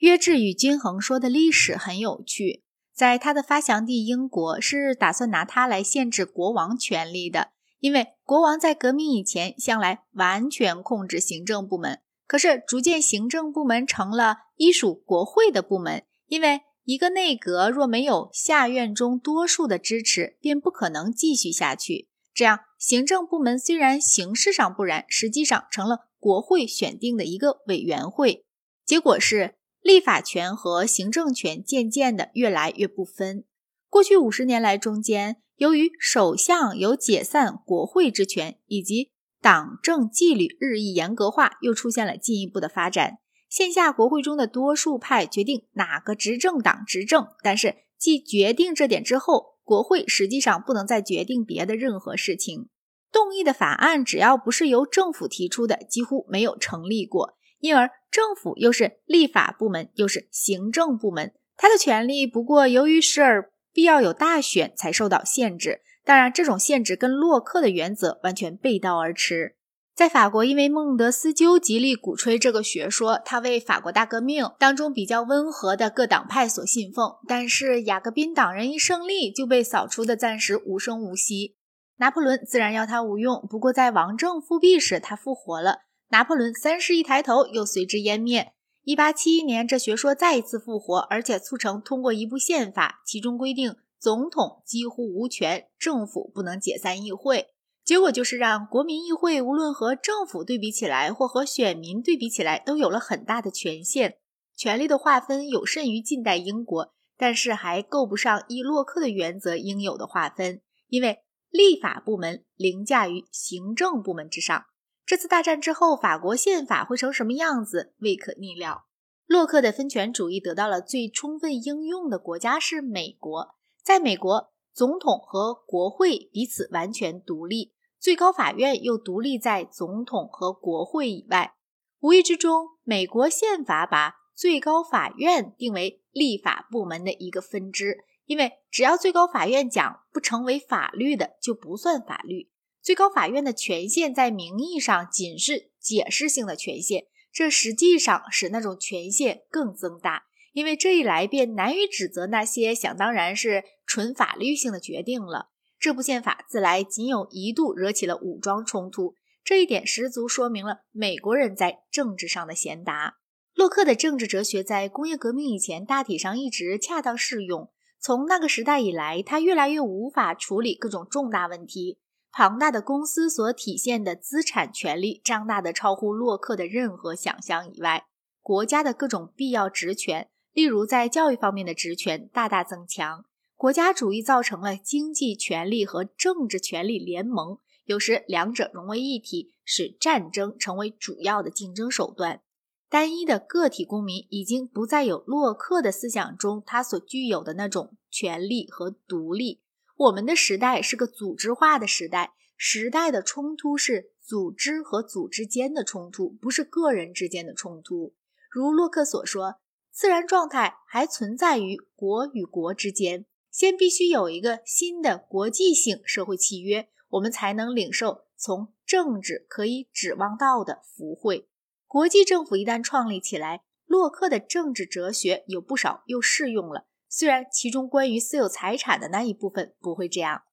约制与均衡说的历史很有趣，在他的发祥地英国是打算拿它来限制国王权力的，因为国王在革命以前向来完全控制行政部门。可是逐渐行政部门成了依属国会的部门，因为一个内阁若没有下院中多数的支持，便不可能继续下去。这样，行政部门虽然形式上不然，实际上成了国会选定的一个委员会。结果是。立法权和行政权渐渐的越来越不分。过去五十年来中间，由于首相有解散国会之权，以及党政纪律日益严格化，又出现了进一步的发展。线下国会中的多数派决定哪个执政党执政，但是继决定这点之后，国会实际上不能再决定别的任何事情。动议的法案只要不是由政府提出的，几乎没有成立过。因而，政府又是立法部门，又是行政部门，它的权力不过由于时而必要有大选才受到限制。当然，这种限制跟洛克的原则完全背道而驰。在法国，因为孟德斯鸠极力鼓吹这个学说，他为法国大革命当中比较温和的各党派所信奉。但是，雅各宾党人一胜利就被扫除的暂时无声无息。拿破仑自然要他无用，不过在王政复辟时，他复活了。拿破仑三世一抬头，又随之湮灭。一八七一年，这学说再一次复活，而且促成通过一部宪法，其中规定总统几乎无权，政府不能解散议会。结果就是让国民议会无论和政府对比起来，或和选民对比起来，都有了很大的权限。权力的划分有甚于近代英国，但是还够不上依洛克的原则应有的划分，因为立法部门凌驾于行政部门之上。这次大战之后，法国宪法会成什么样子，未可逆料。洛克的分权主义得到了最充分应用的国家是美国。在美国，总统和国会彼此完全独立，最高法院又独立在总统和国会以外。无意之中，美国宪法把最高法院定为立法部门的一个分支，因为只要最高法院讲不成为法律的，就不算法律。最高法院的权限在名义上仅是解释性的权限，这实际上使那种权限更增大。因为这一来便难以指责那些想当然是纯法律性的决定了。这部宪法自来仅有一度惹起了武装冲突，这一点十足说明了美国人在政治上的贤达。洛克的政治哲学在工业革命以前大体上一直恰当适用，从那个时代以来，他越来越无法处理各种重大问题。庞大的公司所体现的资产权力张大的超乎洛克的任何想象以外，国家的各种必要职权，例如在教育方面的职权大大增强。国家主义造成了经济权力和政治权力联盟，有时两者融为一体，使战争成为主要的竞争手段。单一的个体公民已经不再有洛克的思想中他所具有的那种权利和独立。我们的时代是个组织化的时代，时代的冲突是组织和组织间的冲突，不是个人之间的冲突。如洛克所说，自然状态还存在于国与国之间，先必须有一个新的国际性社会契约，我们才能领受从政治可以指望到的福惠。国际政府一旦创立起来，洛克的政治哲学有不少又适用了。虽然其中关于私有财产的那一部分不会这样。